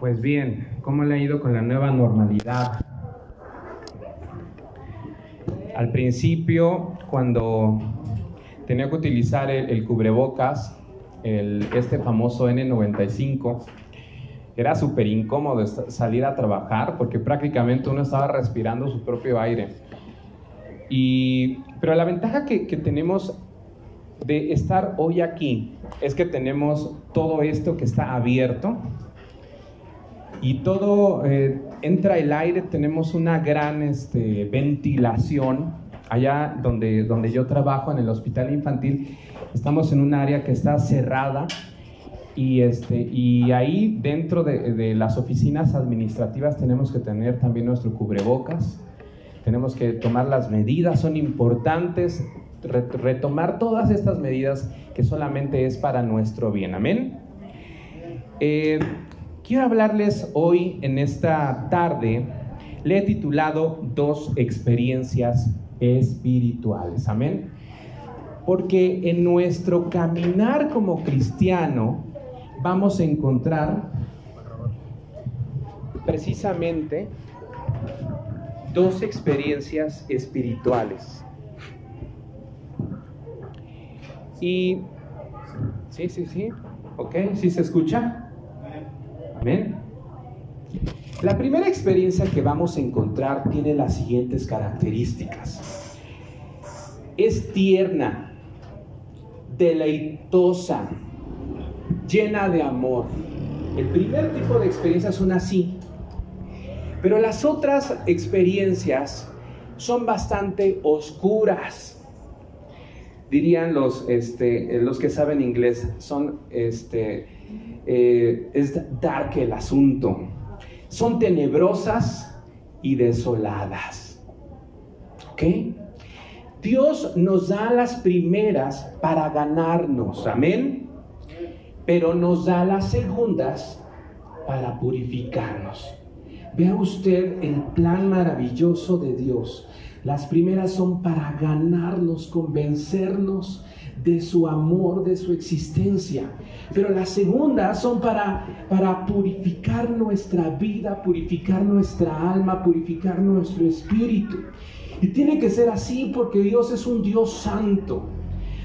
Pues bien, ¿cómo le ha ido con la nueva normalidad? Al principio, cuando tenía que utilizar el, cubrebocas, este famoso N95, era súper incómodo salir a trabajar porque prácticamente uno estaba respirando su propio aire. Y, pero la ventaja que tenemos de estar hoy aquí es que tenemos todo esto que está abierto y todo eh, entra el aire, tenemos una gran este, ventilación. Allá donde, donde yo trabajo en el hospital infantil, estamos en un área que está cerrada y, este, y ahí dentro de, de las oficinas administrativas tenemos que tener también nuestro cubrebocas, tenemos que tomar las medidas, son importantes retomar todas estas medidas que solamente es para nuestro bien. Amén. Eh, quiero hablarles hoy en esta tarde, le he titulado Dos experiencias espirituales. Amén. Porque en nuestro caminar como cristiano vamos a encontrar precisamente dos experiencias espirituales. Y, sí, sí, sí, ok, ¿sí se escucha? Amén. La primera experiencia que vamos a encontrar tiene las siguientes características. Es tierna, deleitosa, llena de amor. El primer tipo de experiencias son así. Pero las otras experiencias son bastante oscuras dirían los, este, los que saben inglés, son, este, eh, es dark el asunto. Son tenebrosas y desoladas. ¿Ok? Dios nos da las primeras para ganarnos, amén. Pero nos da las segundas para purificarnos. Vea usted el plan maravilloso de Dios las primeras son para ganarnos, convencernos de su amor, de su existencia. Pero las segundas son para, para purificar nuestra vida, purificar nuestra alma, purificar nuestro espíritu. Y tiene que ser así porque Dios es un Dios santo,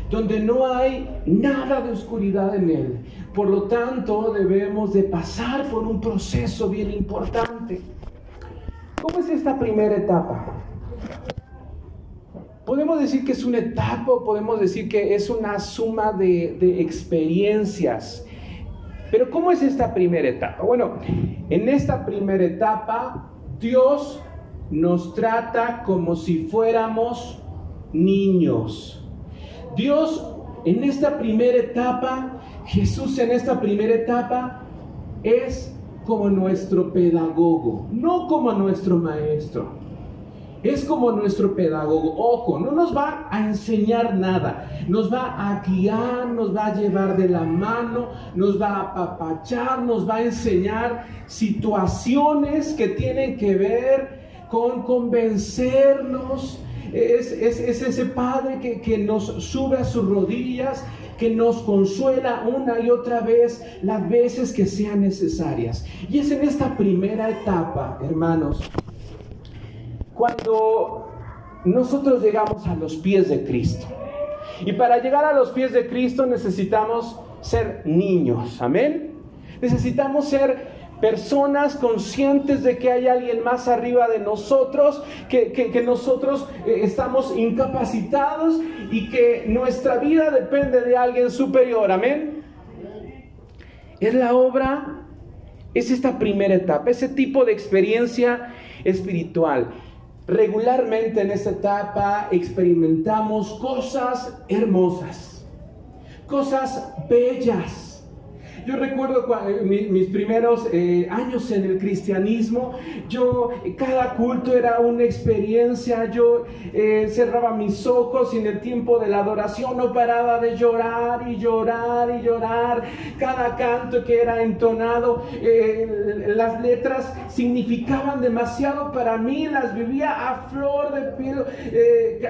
donde no hay nada de oscuridad en Él. Por lo tanto, debemos de pasar por un proceso bien importante. ¿Cómo es esta primera etapa? Podemos decir que es una etapa, podemos decir que es una suma de, experiencias. Pero ¿cómo es esta primera etapa? Bueno, en esta primera etapa Dios nos trata como si fuéramos niños. Dios en esta primera etapa, Jesús en esta primera etapa es como nuestro pedagogo, no como nuestro maestro es como nuestro pedagogo. Ojo, no nos va a enseñar nada, nos va a guiar, nos va a llevar de la mano, nos va a apapachar, nos va a enseñar situaciones que tienen que ver con convencernos. Es, ese Padre que, que nos sube a sus rodillas, que nos consuela una y otra vez las veces que sean necesarias. Y es en esta primera etapa, hermanos, cuando nosotros llegamos a los pies de Cristo. Y para llegar a los pies de Cristo necesitamos ser niños, amén. Necesitamos ser personas conscientes de que hay alguien más arriba de nosotros, que, nosotros eh, estamos incapacitados y que nuestra vida depende de alguien superior, amén. Es la obra, es esta primera etapa, ese tipo de experiencia espiritual. Regularmente en esta etapa experimentamos cosas hermosas, cosas bellas yo recuerdo eh, mis primeros eh, años en el cristianismo, yo, cada culto era una experiencia, yo eh, cerraba mis ojos y en el tiempo de la adoración no paraba de llorar y llorar y llorar. Cada canto que era entonado, las letras significaban demasiado para mí, las vivía a flor de piel.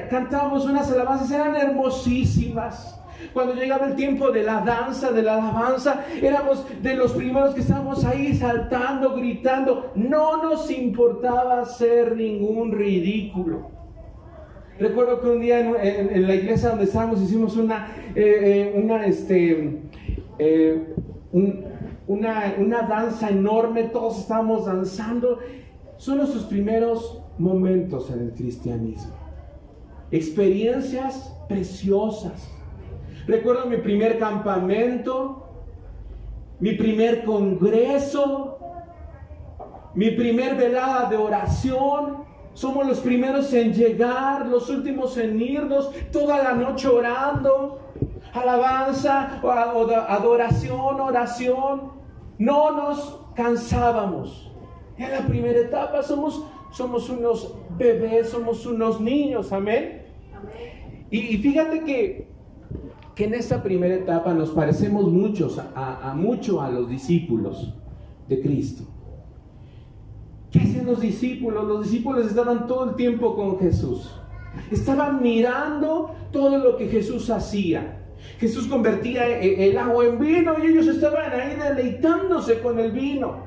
cantábamos unas alabanzas, eran hermosísimas. Cuando llegaba el tiempo de la danza, de la alabanza, éramos de los primeros que estábamos ahí saltando, gritando. No nos importaba hacer ningún ridículo. Recuerdo que un día en, la iglesia donde estábamos hicimos una, eh, eh, una, este, eh, una, una danza enorme, todos estábamos danzando. Son nuestros primeros momentos en el cristianismo. Experiencias preciosas. Recuerdo mi primer campamento, mi primer congreso, mi primer velada de oración. Somos los primeros en llegar, los últimos en irnos, toda la noche orando, alabanza, adoración, oración. No nos cansábamos. En la primera etapa somos, somos unos bebés, somos unos niños, amén. Y, fíjate que, que en esta primera etapa nos parecemos muchos, a, mucho a los discípulos de Cristo. ¿Qué hacían los discípulos? Los discípulos estaban todo el tiempo con Jesús. Estaban mirando todo lo que Jesús hacía. Jesús convertía e, el agua en vino y ellos estaban ahí deleitándose con el vino.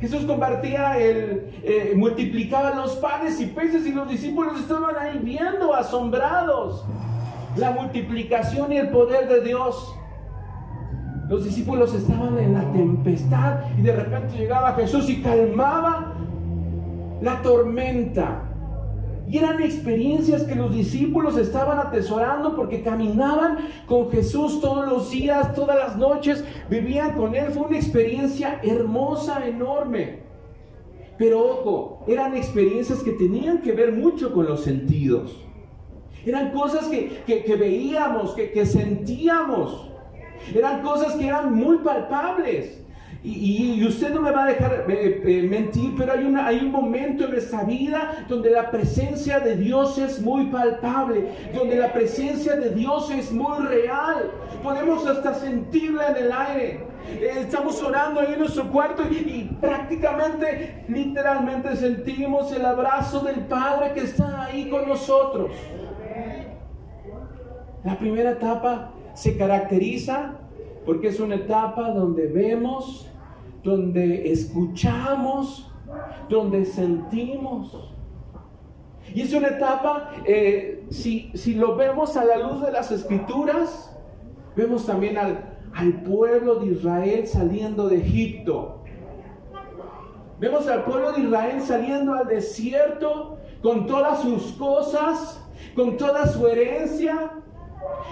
Jesús compartía el, eh, multiplicaba los panes y peces y los discípulos estaban ahí viendo, asombrados, la multiplicación y el poder de Dios. Los discípulos estaban en la tempestad y de repente llegaba Jesús y calmaba la tormenta. Y eran experiencias que los discípulos estaban atesorando porque caminaban con Jesús todos los días, todas las noches, vivían con Él. Fue una experiencia hermosa, enorme. Pero ojo, eran experiencias que tenían que ver mucho con los sentidos. Eran cosas que, veíamos, que, que sentíamos. Eran cosas que eran muy palpables. Y, usted no me va a dejar eh, eh, mentir, pero hay, una, hay un momento en nuestra vida donde la presencia de Dios es muy palpable, donde la presencia de Dios es muy real. Podemos hasta sentirla en el aire. Eh, estamos orando ahí en nuestro cuarto y, y prácticamente, literalmente sentimos el abrazo del Padre que está ahí con nosotros. La primera etapa se caracteriza porque es una etapa donde vemos, donde escuchamos, donde sentimos. Y es una etapa, eh, si, lo vemos a la luz de las escrituras, vemos también al, al pueblo de Israel saliendo de Egipto. Vemos al pueblo de Israel saliendo al desierto con todas sus cosas, con toda su herencia,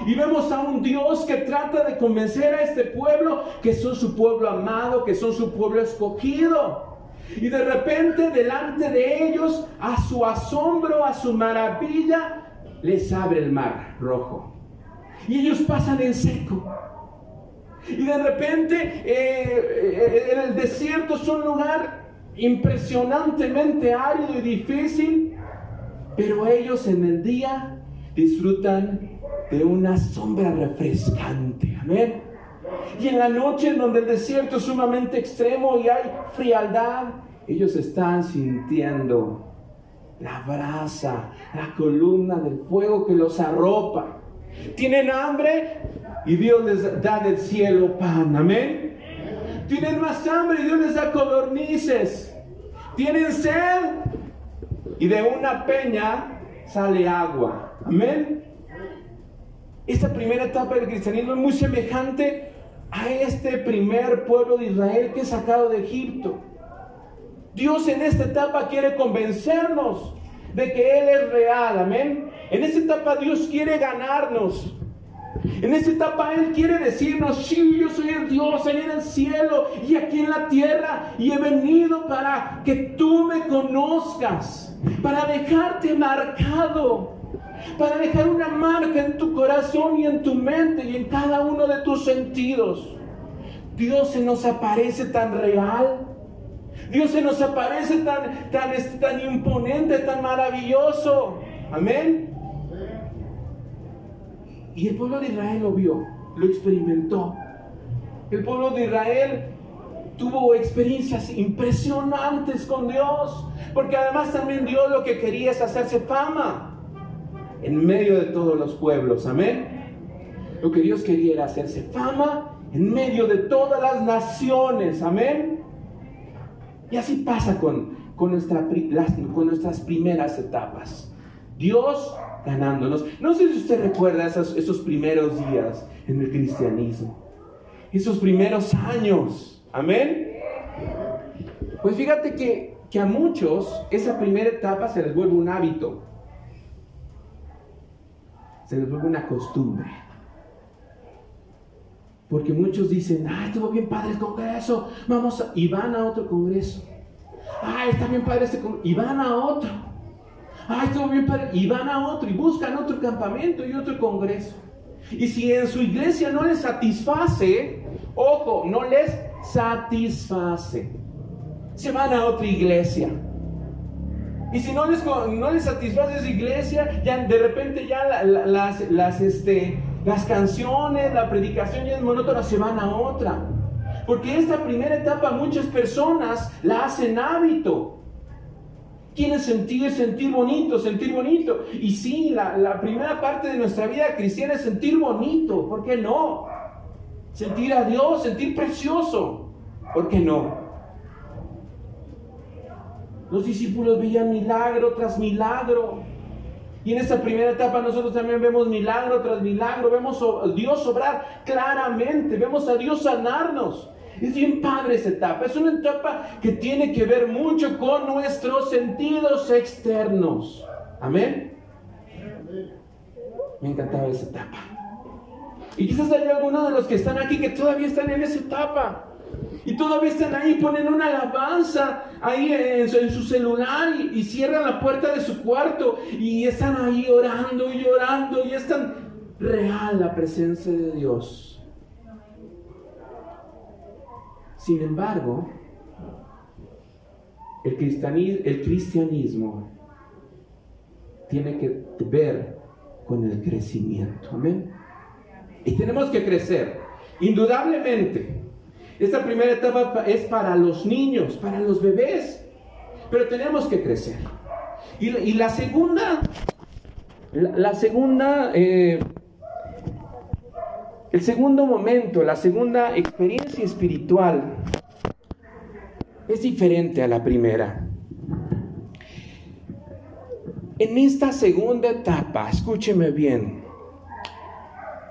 y vemos a un Dios que trata de convencer a este pueblo que son su pueblo amado, que son su pueblo escogido. Y de repente delante de ellos, a su asombro, a su maravilla, les abre el mar rojo. Y ellos pasan en seco. Y de repente eh, en el desierto es un lugar impresionantemente árido y difícil, pero ellos en el día disfrutan de una sombra refrescante. Amén. Y en la noche en donde el desierto es sumamente extremo y hay frialdad, ellos están sintiendo la brasa, la columna del fuego que los arropa. Tienen hambre y Dios les da del cielo pan. Amén. Tienen más hambre y Dios les da codornices. Tienen sed y de una peña sale agua. Amén. Esta primera etapa del cristianismo es muy semejante a este primer pueblo de Israel que es sacado de Egipto. Dios en esta etapa quiere convencernos de que Él es real, amén. En esta etapa Dios quiere ganarnos. En esta etapa Él quiere decirnos, sí, yo soy el Dios ahí en el cielo y aquí en la tierra y he venido para que tú me conozcas, para dejarte marcado para dejar una marca en tu corazón y en tu mente y en cada uno de tus sentidos. Dios se nos aparece tan real. Dios se nos aparece tan, tan, tan imponente, tan maravilloso. Amén. Y el pueblo de Israel lo vio, lo experimentó. El pueblo de Israel tuvo experiencias impresionantes con Dios, porque además también Dios lo que quería es hacerse fama en medio de todos los pueblos. Amén. Lo que Dios quería era hacerse fama en medio de todas las naciones. Amén. Y así pasa con, con, nuestra, con nuestras primeras etapas. Dios ganándonos. No sé si usted recuerda esos, esos primeros días en el cristianismo. Esos primeros años. Amén. Pues fíjate que, que a muchos esa primera etapa se les vuelve un hábito. Se les vuelve una costumbre. Porque muchos dicen, ay, estuvo bien padre el congreso, vamos a... y van a otro congreso. Ay, está bien padre este congreso, y van a otro. Ay, estuvo bien padre, y van a otro, y buscan otro campamento y otro congreso. Y si en su iglesia no les satisface, ojo, no les satisface, se van a otra iglesia. Y si no les, no les satisface esa iglesia, ya de repente ya las, las, este, las canciones, la predicación ya es monótona, se van a otra. Porque esta primera etapa muchas personas la hacen hábito. Quieren sentir, sentir bonito, sentir bonito. Y sí, la, la primera parte de nuestra vida cristiana es sentir bonito. ¿Por qué no? Sentir a Dios, sentir precioso. ¿Por qué no? Los discípulos veían milagro tras milagro. Y en esta primera etapa nosotros también vemos milagro tras milagro, vemos a Dios obrar claramente, vemos a Dios sanarnos. Es bien padre esa etapa, es una etapa que tiene que ver mucho con nuestros sentidos externos. Amén. Me encantaba esa etapa. Y quizás hay algunos de los que están aquí que todavía están en esa etapa. Y todavía están ahí, ponen una alabanza ahí en su, celular y, cierran la puerta de su cuarto y están ahí orando y orando y es tan real la presencia de Dios. Sin embargo, el cristianismo, el cristianismo tiene que ver con el crecimiento. Amén. Y tenemos que crecer. Indudablemente, esta primera etapa es para los niños, para los bebés, pero tenemos que crecer. Y, la segunda, la, segunda, eh, el segundo momento, la segunda experiencia espiritual es diferente a la primera. En esta segunda etapa, escúcheme bien,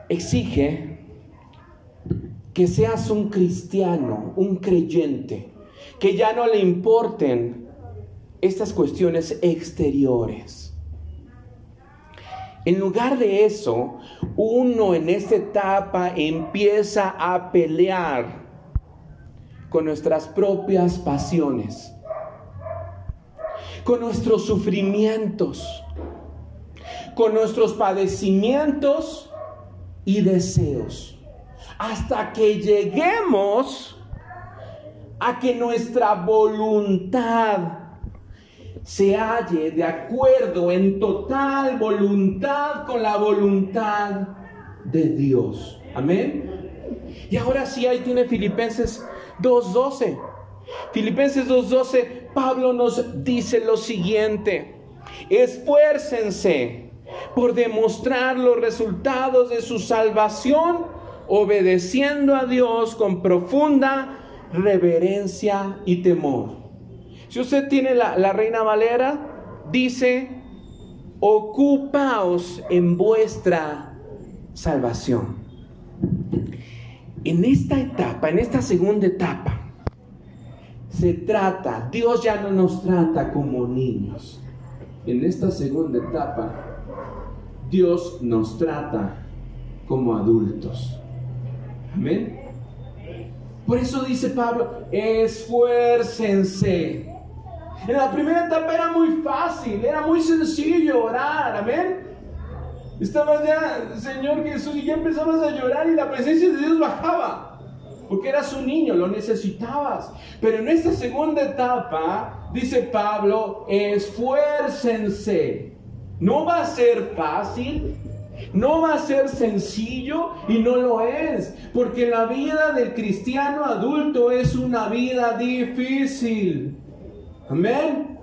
exige que seas un cristiano, un creyente, que ya no le importen estas cuestiones exteriores. En lugar de eso, uno en esta etapa empieza a pelear con nuestras propias pasiones, con nuestros sufrimientos, con nuestros padecimientos y deseos hasta que lleguemos a que nuestra voluntad se halle de acuerdo en total voluntad con la voluntad de Dios. Amén. Y ahora sí, ahí tiene Filipenses 2.12. Filipenses 2.12, Pablo nos dice lo siguiente, esfuércense por demostrar los resultados de su salvación obedeciendo a Dios con profunda reverencia y temor. Si usted tiene la, Reina Valera, dice, ocupaos en vuestra salvación. En esta etapa, en esta segunda etapa, se trata, Dios ya no nos trata como niños. En esta segunda etapa, Dios nos trata como adultos. Amén. Por eso dice Pablo, esfuércense. En la primera etapa era muy fácil, era muy sencillo orar, amén. Estabas ya, Señor Jesús, y ya empezabas a llorar y la presencia de Dios bajaba, porque eras un niño, lo necesitabas. Pero en esta segunda etapa, dice Pablo, esfuércense. No va a ser fácil, no va a ser sencillo y no lo es, porque la vida del cristiano adulto es una vida difícil. Amén.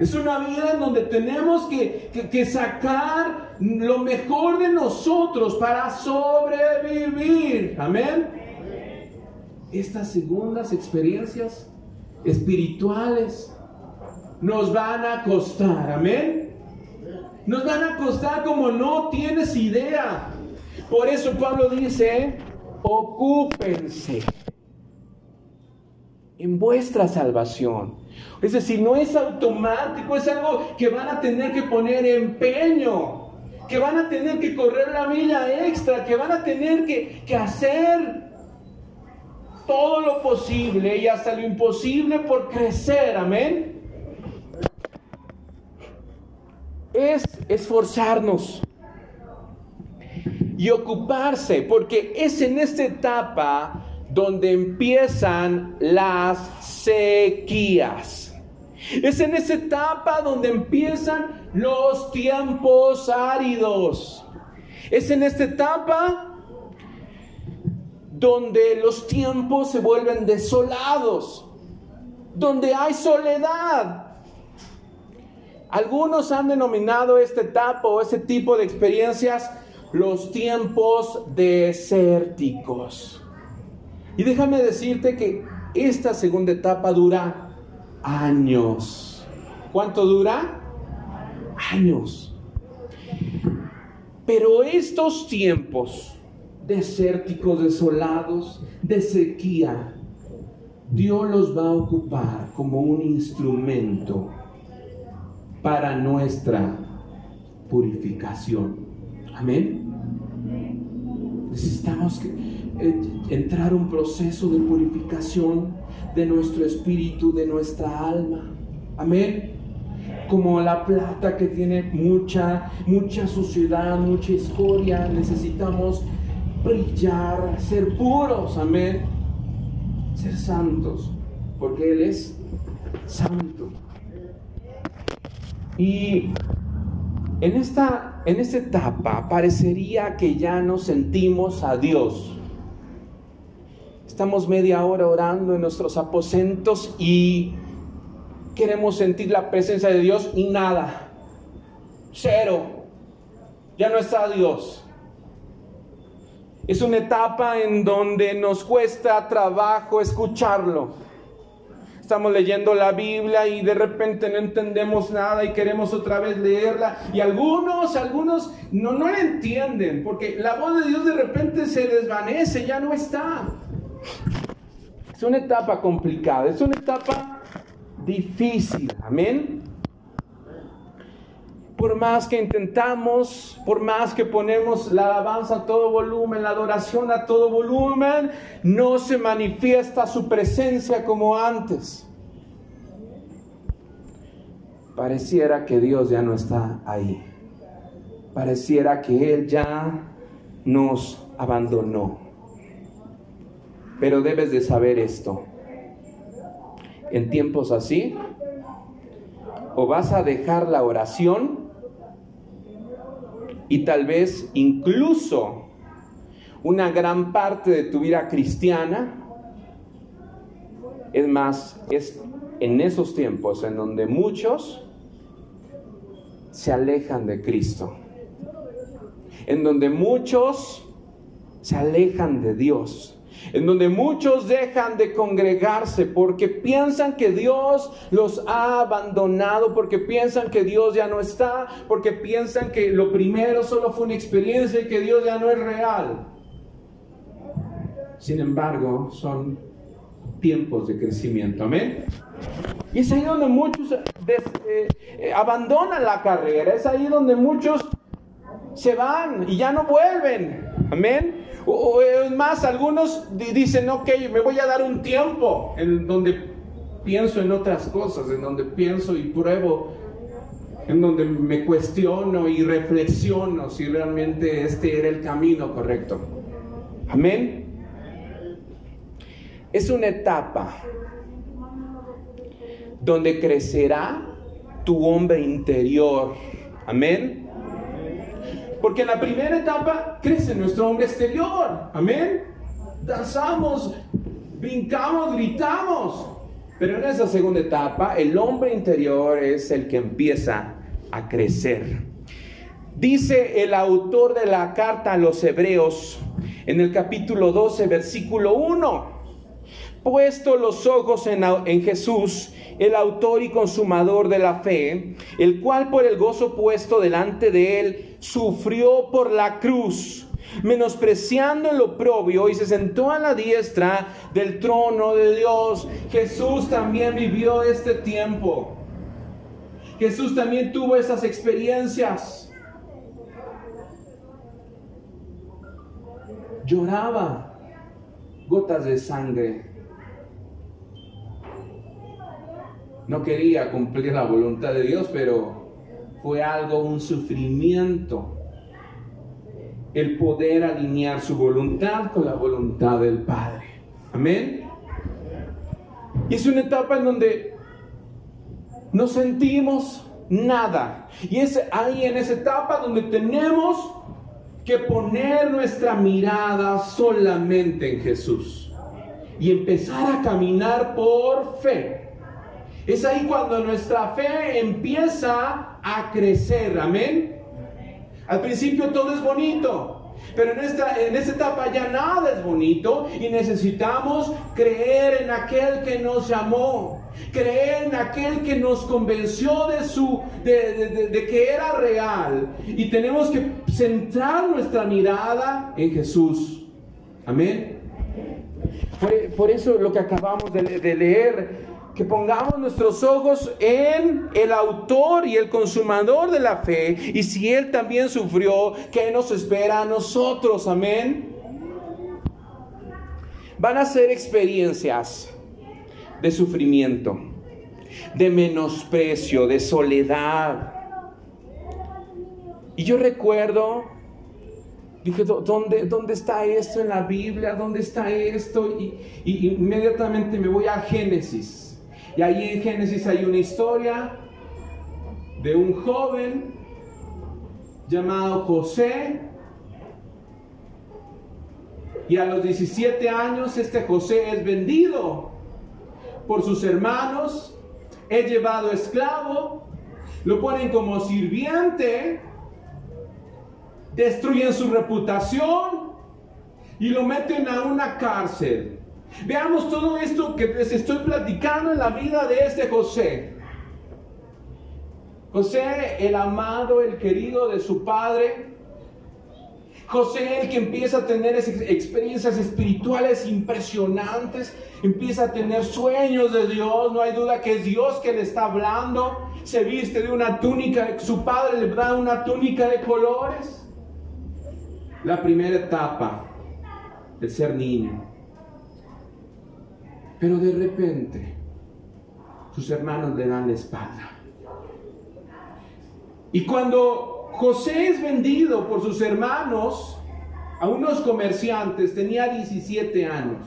Es una vida en donde tenemos que, que, sacar lo mejor de nosotros para sobrevivir. Amén. Estas segundas experiencias espirituales nos van a costar. Amén. Nos van a costar como no tienes idea. Por eso Pablo dice, ocúpense en vuestra salvación. Es decir, no es automático, es algo que van a tener que poner empeño, que van a tener que correr la milla extra, que van a tener que, que hacer todo lo posible y hasta lo imposible por crecer, amén. Es esforzarnos y ocuparse, porque es en esta etapa donde empiezan las sequías. Es en esa etapa donde empiezan los tiempos áridos. Es en esta etapa donde los tiempos se vuelven desolados, donde hay soledad. Algunos han denominado esta etapa o ese tipo de experiencias los tiempos desérticos. Y déjame decirte que esta segunda etapa dura años. ¿Cuánto dura? Años. Pero estos tiempos desérticos, desolados, de sequía, Dios los va a ocupar como un instrumento para nuestra purificación. Amén. Necesitamos que entrar un proceso de purificación de nuestro espíritu, de nuestra alma. Amén. Como la plata que tiene mucha, mucha suciedad, mucha escoria, necesitamos brillar, ser puros, amén. Ser santos, porque Él es santo. Y en esta, en esta etapa parecería que ya no sentimos a Dios. Estamos media hora orando en nuestros aposentos y queremos sentir la presencia de Dios y nada. Cero. Ya no está Dios. Es una etapa en donde nos cuesta trabajo escucharlo. Estamos leyendo la Biblia y de repente no entendemos nada y queremos otra vez leerla. Y algunos, algunos no, no la entienden porque la voz de Dios de repente se desvanece, ya no está. Es una etapa complicada, es una etapa difícil, amén. Por más que intentamos, por más que ponemos la alabanza a todo volumen, la adoración a todo volumen, no se manifiesta su presencia como antes. Pareciera que Dios ya no está ahí. Pareciera que Él ya nos abandonó. Pero debes de saber esto. En tiempos así, o vas a dejar la oración y tal vez incluso una gran parte de tu vida cristiana. Es más, es en esos tiempos en donde muchos se alejan de Cristo. En donde muchos se alejan de Dios en donde muchos dejan de congregarse porque piensan que Dios los ha abandonado, porque piensan que Dios ya no está, porque piensan que lo primero solo fue una experiencia y que Dios ya no es real. Sin embargo, son tiempos de crecimiento, amén. Y es ahí donde muchos eh, eh, abandonan la carrera, es ahí donde muchos se van y ya no vuelven, amén. O, es más, algunos dicen, ok, me voy a dar un tiempo en donde pienso en otras cosas, en donde pienso y pruebo, en donde me cuestiono y reflexiono si realmente este era el camino correcto. Amén. Es una etapa donde crecerá tu hombre interior. Amén. Porque en la primera etapa crece nuestro hombre exterior. Amén. Danzamos, brincamos, gritamos. Pero en esa segunda etapa, el hombre interior es el que empieza a crecer. Dice el autor de la carta a los hebreos en el capítulo 12, versículo 1, puesto los ojos en, Jesús, el autor y consumador de la fe, el cual por el gozo puesto delante de él sufrió por la cruz menospreciando el oprobio y se sentó a la diestra del trono de Dios. Jesús también vivió este tiempo. Jesús también tuvo esas experiencias. Lloraba gotas de sangre. No quería cumplir la voluntad de Dios, pero fue algo, un sufrimiento el poder alinear su voluntad con la voluntad del Padre. Amén. Y es una etapa en donde no sentimos nada. Y es ahí en esa etapa donde tenemos que poner nuestra mirada solamente en Jesús y empezar a caminar por fe. Es ahí cuando nuestra fe empieza a crecer. Amén. Al principio todo es bonito. Pero en esta, en esta etapa ya nada es bonito y necesitamos creer en aquel que nos llamó, creer en aquel que nos convenció de, su, de, de que era real. Y tenemos que centrar nuestra mirada en Jesús. Amén. Por, por eso lo que acabamos de, leer que pongamos nuestros ojos en el autor y el consumador de la fe. Y si Él también sufrió, ¿qué nos espera a nosotros? Amén. Van a ser experiencias de sufrimiento, de menosprecio, de soledad. Y yo recuerdo, dije, ¿dónde, dónde está esto en la Biblia? ¿Dónde está esto? Y, y inmediatamente me voy a Génesis y ahí en Génesis hay una historia de un joven llamado José. Y a los 17 años este José es vendido por sus hermanos, es llevado esclavo, lo ponen como sirviente, destruyen su reputación y lo meten a una cárcel. Veamos todo esto que les estoy platicando en la vida de este José. José, el amado, el querido de su padre. José, el que empieza a tener experiencias espirituales impresionantes, empieza a tener sueños de Dios, no hay duda que es Dios que le está hablando, se viste de una túnica, su padre le da una túnica de colores. La primera etapa de ser niño. Pero de repente sus hermanos le dan la espalda. Y cuando José es vendido por sus hermanos a unos comerciantes, tenía 17 años.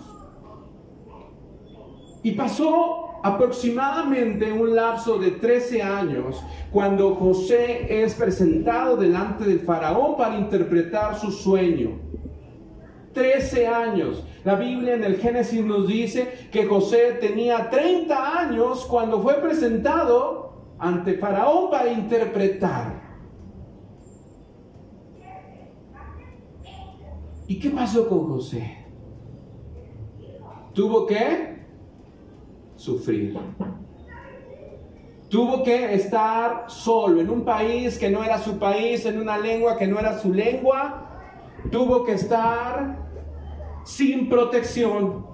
Y pasó aproximadamente un lapso de 13 años cuando José es presentado delante del faraón para interpretar su sueño. 13 años. La Biblia en el Génesis nos dice que José tenía 30 años cuando fue presentado ante Faraón para interpretar. ¿Y qué pasó con José? Tuvo que sufrir. Tuvo que estar solo en un país que no era su país, en una lengua que no era su lengua. Tuvo que estar sin protección.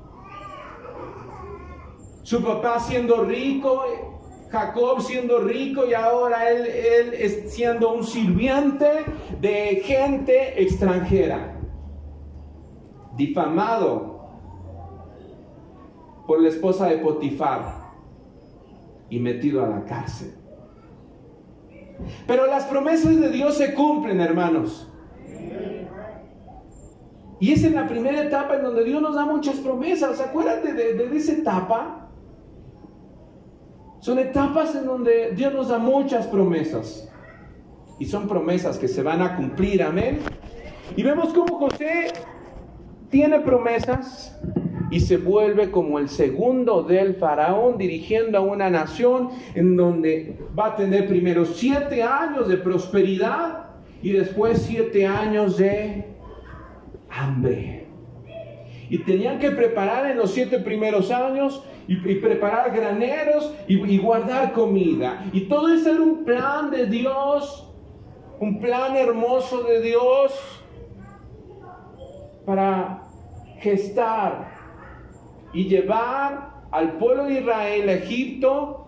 Su papá siendo rico, Jacob siendo rico y ahora él, él siendo un sirviente de gente extranjera. Difamado por la esposa de Potifar y metido a la cárcel. Pero las promesas de Dios se cumplen, hermanos. Y es en la primera etapa en donde Dios nos da muchas promesas. Acuérdate de, esa etapa. Son etapas en donde Dios nos da muchas promesas. Y son promesas que se van a cumplir, amén. Y vemos cómo José tiene promesas, y se vuelve como el segundo del faraón dirigiendo a una nación en donde va a tener primero siete años de prosperidad y después siete años de hambre. Y tenían que preparar en los siete primeros años y, preparar graneros y, y guardar comida. Y todo eso era un plan de Dios, un plan hermoso de Dios para gestar y llevar al pueblo de Israel a Egipto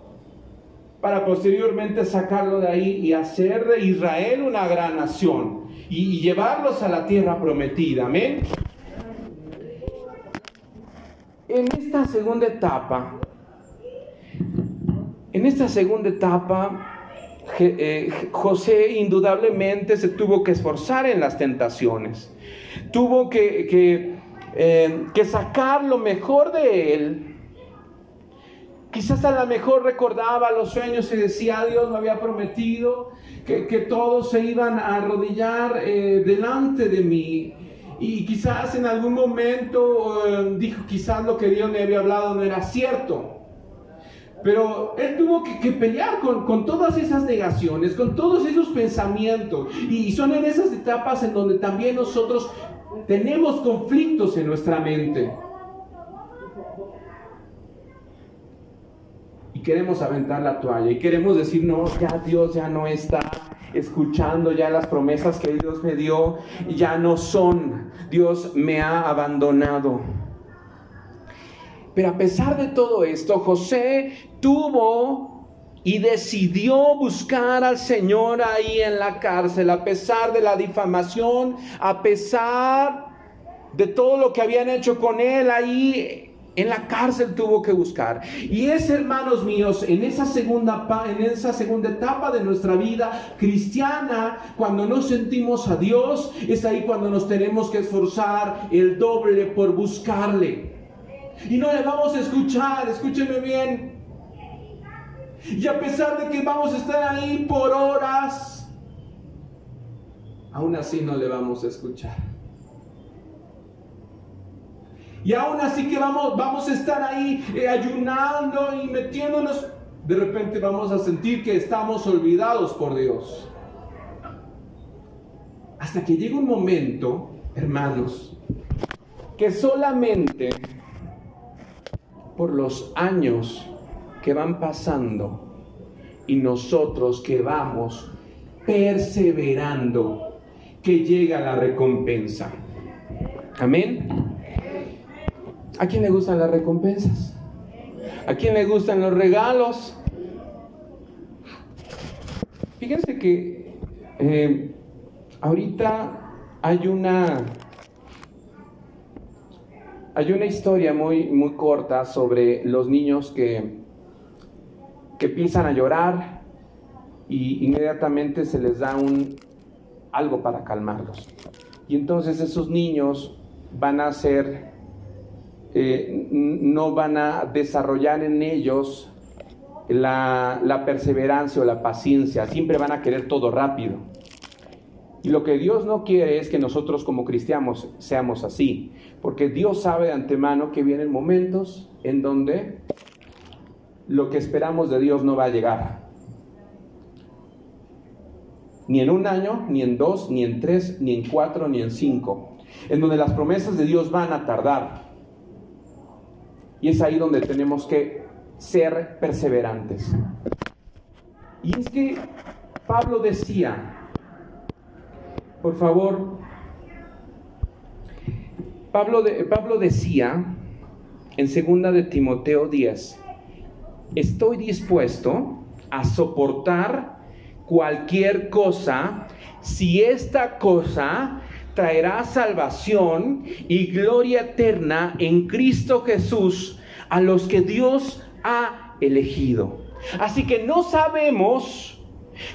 para posteriormente sacarlo de ahí y hacer de Israel una gran nación y, llevarlos a la tierra prometida. Amén. En esta segunda etapa, en esta segunda etapa, eh, José indudablemente se tuvo que esforzar en las tentaciones, tuvo que, que eh, que sacar lo mejor de él. Quizás a lo mejor recordaba los sueños y decía, Dios me había prometido que, todos se iban a arrodillar eh, delante de mí. Y quizás en algún momento eh, dijo, quizás lo que Dios me había hablado no era cierto. Pero él tuvo que, pelear con, todas esas negaciones, con todos esos pensamientos. y son en esas etapas en donde también nosotros tenemos conflictos en nuestra mente. Y queremos aventar la toalla y queremos decir, no, ya Dios ya no está escuchando, ya las promesas que Dios me dio ya no son. Dios me ha abandonado. Pero a pesar de todo esto, José tuvo y decidió buscar al Señor ahí en la cárcel, a pesar de la difamación, a pesar de todo lo que habían hecho con él ahí. En la cárcel tuvo que buscar. Y es, hermanos míos, en esa segunda en esa segunda etapa de nuestra vida cristiana, cuando no sentimos a Dios, es ahí cuando nos tenemos que esforzar el doble por buscarle. Y no le vamos a escuchar, escúcheme bien, y a pesar de que vamos a estar ahí por horas, aún así no le vamos a escuchar. Y aún así que vamos, vamos a estar ahí eh, ayunando y metiéndonos, de repente vamos a sentir que estamos olvidados por Dios. Hasta que llega un momento, hermanos, que solamente por los años que van pasando y nosotros que vamos perseverando, que llega la recompensa. Amén. ¿A quién le gustan las recompensas? ¿A quién le gustan los regalos? Fíjense que eh, ahorita hay una hay una historia muy, muy corta sobre los niños que, que empiezan a llorar y inmediatamente se les da un, algo para calmarlos. Y entonces esos niños van a ser, eh, no van a desarrollar en ellos la, la perseverancia o la paciencia, siempre van a querer todo rápido. Y lo que Dios no quiere es que nosotros como cristianos seamos así, porque Dios sabe de antemano que vienen momentos en donde lo que esperamos de Dios no va a llegar. Ni en un año, ni en dos, ni en tres, ni en cuatro, ni en cinco. En donde las promesas de Dios van a tardar. Y es ahí donde tenemos que ser perseverantes. Y es que Pablo decía, por favor. Pablo, de, Pablo decía en segunda de Timoteo 10, estoy dispuesto a soportar cualquier cosa si esta cosa traerá salvación y gloria eterna en Cristo Jesús a los que Dios ha elegido. Así que no sabemos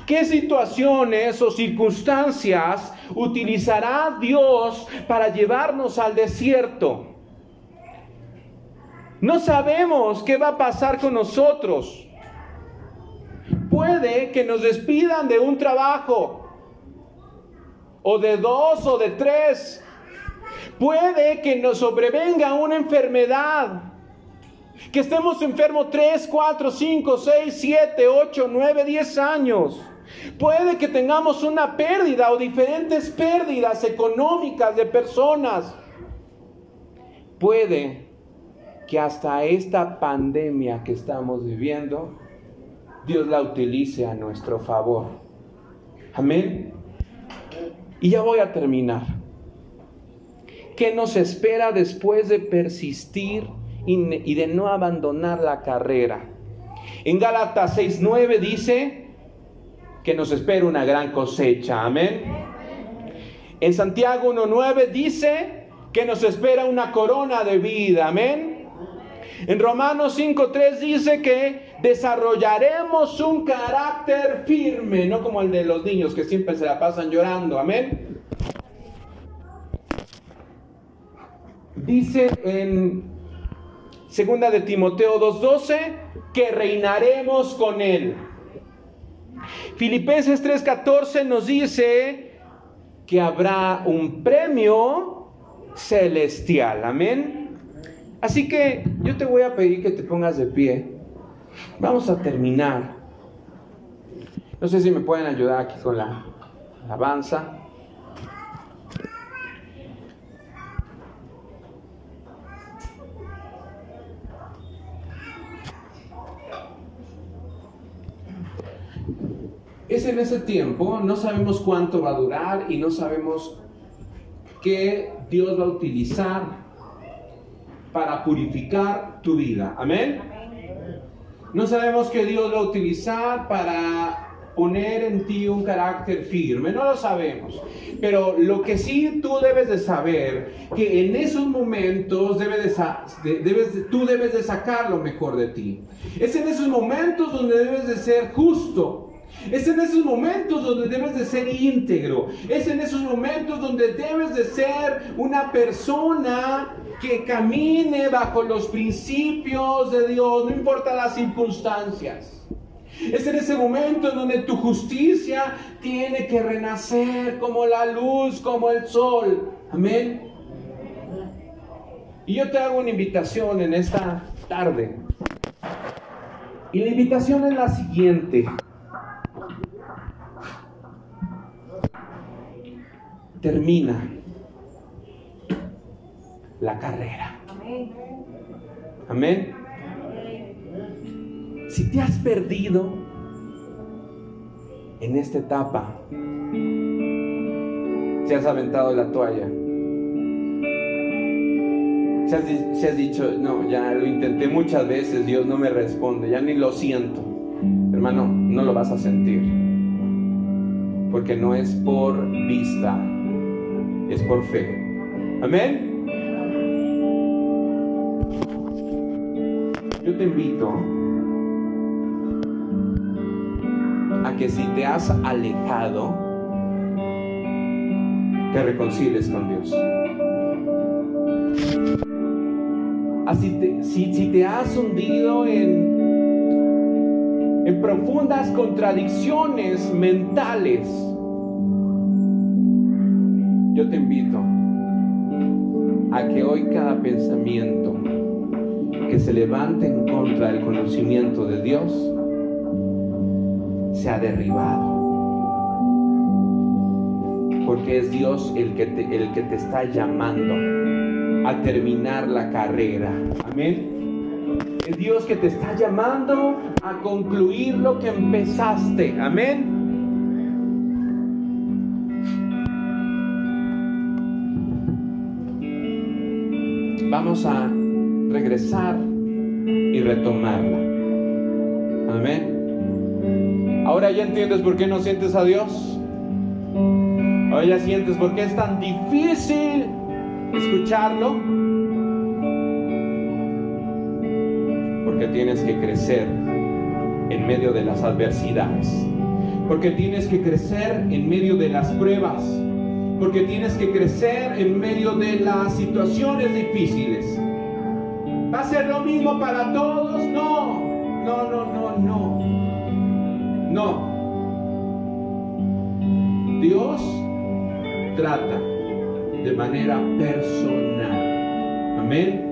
¿Qué situaciones o circunstancias utilizará Dios para llevarnos al desierto? No sabemos qué va a pasar con nosotros. Puede que nos despidan de un trabajo, o de dos, o de tres. Puede que nos sobrevenga una enfermedad. Que estemos enfermos 3, 4, 5, 6, 7, 8, 9, 10 años. Puede que tengamos una pérdida o diferentes pérdidas económicas de personas. Puede que hasta esta pandemia que estamos viviendo, Dios la utilice a nuestro favor. Amén. Y ya voy a terminar. ¿Qué nos espera después de persistir y de no abandonar la carrera? En Gálatas 6:9 dice que nos espera una gran cosecha. Amén. En Santiago 1:9 dice que nos espera una corona de vida. Amén. En Romanos 5:3 dice que desarrollaremos un carácter firme, no como el de los niños que siempre se la pasan llorando. Amén. dice en segunda de Timoteo 2:12 que reinaremos con él. Filipenses 3:14 nos dice que habrá un premio celestial. Amén. Así que yo te voy a pedir que te pongas de pie. Vamos a terminar. No sé si me pueden ayudar aquí con la alabanza. es en ese tiempo, no sabemos cuánto va a durar y no sabemos qué Dios va a utilizar para purificar tu vida. Amén. No sabemos qué Dios va a utilizar para poner en ti un carácter firme, no lo sabemos. Pero lo que sí tú debes de saber, que en esos momentos debes debes, tú debes de sacar lo mejor de ti. Es en esos momentos donde debes de ser justo, es en esos momentos donde debes de ser íntegro. Es en esos momentos donde debes de ser una persona que camine bajo los principios de Dios, no importa las circunstancias. Es en ese momento en donde tu justicia tiene que renacer como la luz, como el sol. Amén. Y yo te hago una invitación en esta tarde. Y la invitación es la siguiente. Termina la carrera. Amén. Si te has perdido en esta etapa, si has aventado la toalla, si has, si has, dicho, no, ya lo intenté muchas veces, Dios no me responde, ya ni lo siento, hermano, no lo vas a sentir, porque no es por vista, es por fe. Amén. Yo te invito a que si te has alejado, te reconcilies con Dios. Así si, si te has hundido en, en profundas contradicciones mentales, yo te invito a que hoy cada pensamiento que se levante en contra del conocimiento de Dios sea derribado. Porque es Dios el que te, el que te está llamando a terminar la carrera. Amén. Es Dios que te está llamando a concluir lo que empezaste. Amén. Vamos a regresar y retomarla. Amén. Ahora ya entiendes por qué no sientes a Dios. Ahora ya sientes por qué es tan difícil escucharlo. Porque tienes que crecer en medio de las adversidades. Porque tienes que crecer en medio de las pruebas porque tienes que crecer en medio de las situaciones difíciles. ¿Va a ser lo mismo para todos? No, no, no, no, no. No. Dios trata de manera personal. Amén.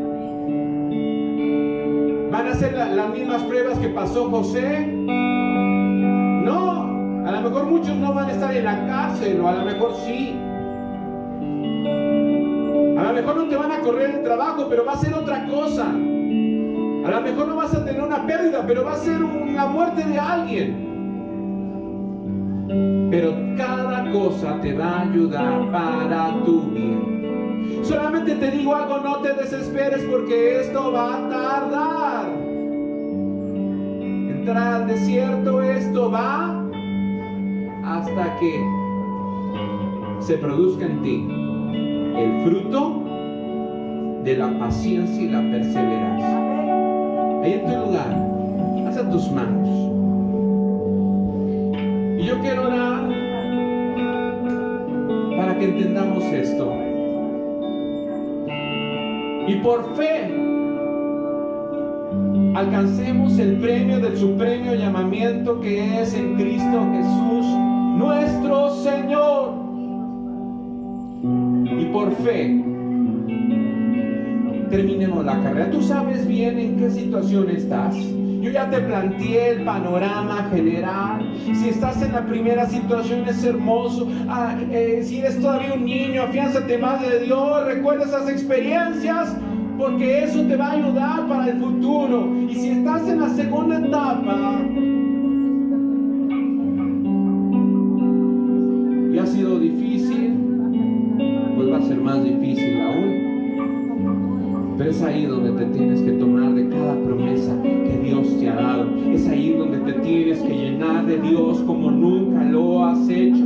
¿Van a ser las mismas pruebas que pasó José? No, a lo mejor muchos no van a estar en la cárcel o a lo mejor sí. Mejor no te van a correr el trabajo, pero va a ser otra cosa. A lo mejor no vas a tener una pérdida, pero va a ser una muerte de alguien. Pero cada cosa te va a ayudar para tu bien. Solamente te digo algo, no te desesperes porque esto va a tardar. Entrar al desierto, esto va hasta que se produzca en ti el fruto de la paciencia y la perseverancia. Ahí en tu lugar, haz tus manos. Y yo quiero orar para que entendamos esto. Y por fe alcancemos el premio del supremo llamamiento que es en Cristo Jesús, nuestro Señor. Y por fe terminemos la carrera. Tú sabes bien en qué situación estás. Yo ya te planteé el panorama general. Si estás en la primera situación es hermoso. Ah, eh, si eres todavía un niño, afiánzate más de Dios. Recuerda esas experiencias porque eso te va a ayudar para el futuro. Y si estás en la segunda etapa es ahí donde te tienes que tomar de cada promesa que Dios te ha dado. Es ahí donde te tienes que llenar de Dios como nunca lo has hecho.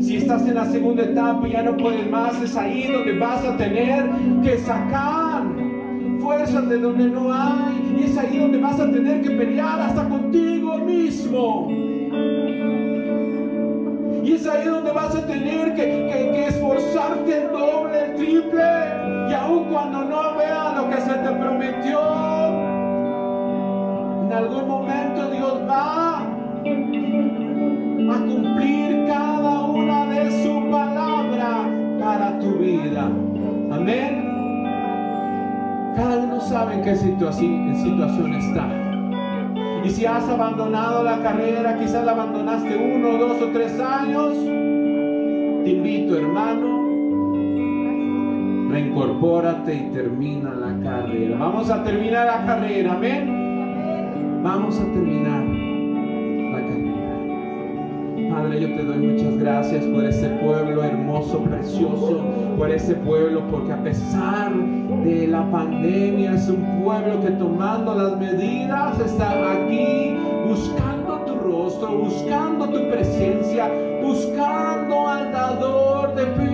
Si estás en la segunda etapa y ya no puedes más, es ahí donde vas a tener que sacar fuerzas de donde no hay. Y es ahí donde vas a tener que pelear hasta contigo mismo. Y es ahí donde vas a tener que, esforzarte el doble, el triple. Y aun cuando te prometió, en algún momento Dios va a cumplir cada una de su palabra para tu vida. Amén. Cada uno sabe en qué situación está. Y si has abandonado la carrera, quizás la abandonaste uno, dos o tres años, te invito hermano, reincorpórate y termina la carrera. Vamos a terminar la carrera, amén. Vamos a terminar la carrera. Padre, yo te doy muchas gracias por este pueblo hermoso, precioso, por ese pueblo, porque a pesar de la pandemia es un pueblo que tomando las medidas está aquí buscando tu rostro, buscando tu presencia, buscando al dador de.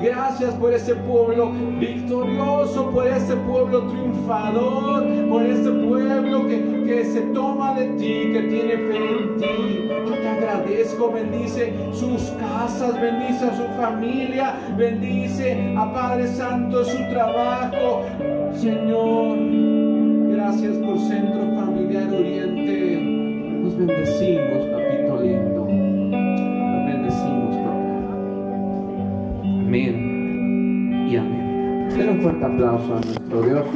Gracias por ese pueblo victorioso, por ese pueblo triunfador, por ese pueblo que, que, se toma de ti, que tiene fe en ti. Yo te agradezco, bendice sus casas, bendice a su familia, bendice a Padre Santo su trabajo. Señor, gracias por Centro Familiar Oriente. Nos bendecimos, papito lindo. Amén y amén. Den un fuerte aplauso a nuestro Dios.